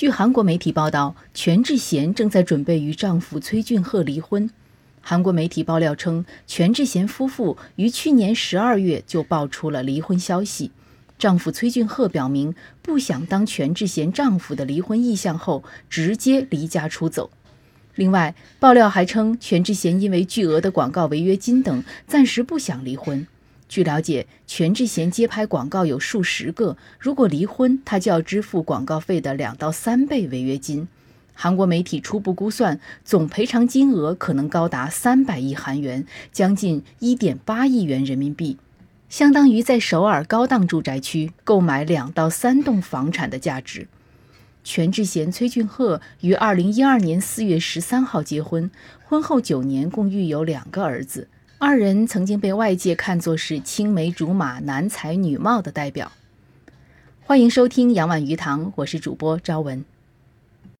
据韩国媒体报道，全智贤正在准备与丈夫崔俊赫离婚。韩国媒体爆料称，全智贤夫妇于去年十二月就爆出了离婚消息。丈夫崔俊赫表明不想当全智贤丈夫的离婚意向后，直接离家出走。另外，爆料还称，全智贤因为巨额的广告违约金等，暂时不想离婚。据了解，全智贤接拍广告有数十个，如果离婚，她就要支付广告费的两到三倍违约金。韩国媒体初步估算，总赔偿金额可能高达三百亿韩元，将近一点八亿元人民币，相当于在首尔高档住宅区购买两到三栋房产的价值。全智贤、崔俊赫于二零一二年四月十三号结婚，婚后九年共育有两个儿子。二人曾经被外界看作是青梅竹马、男才女貌的代表。欢迎收听《杨婉鱼塘》，我是主播朝文。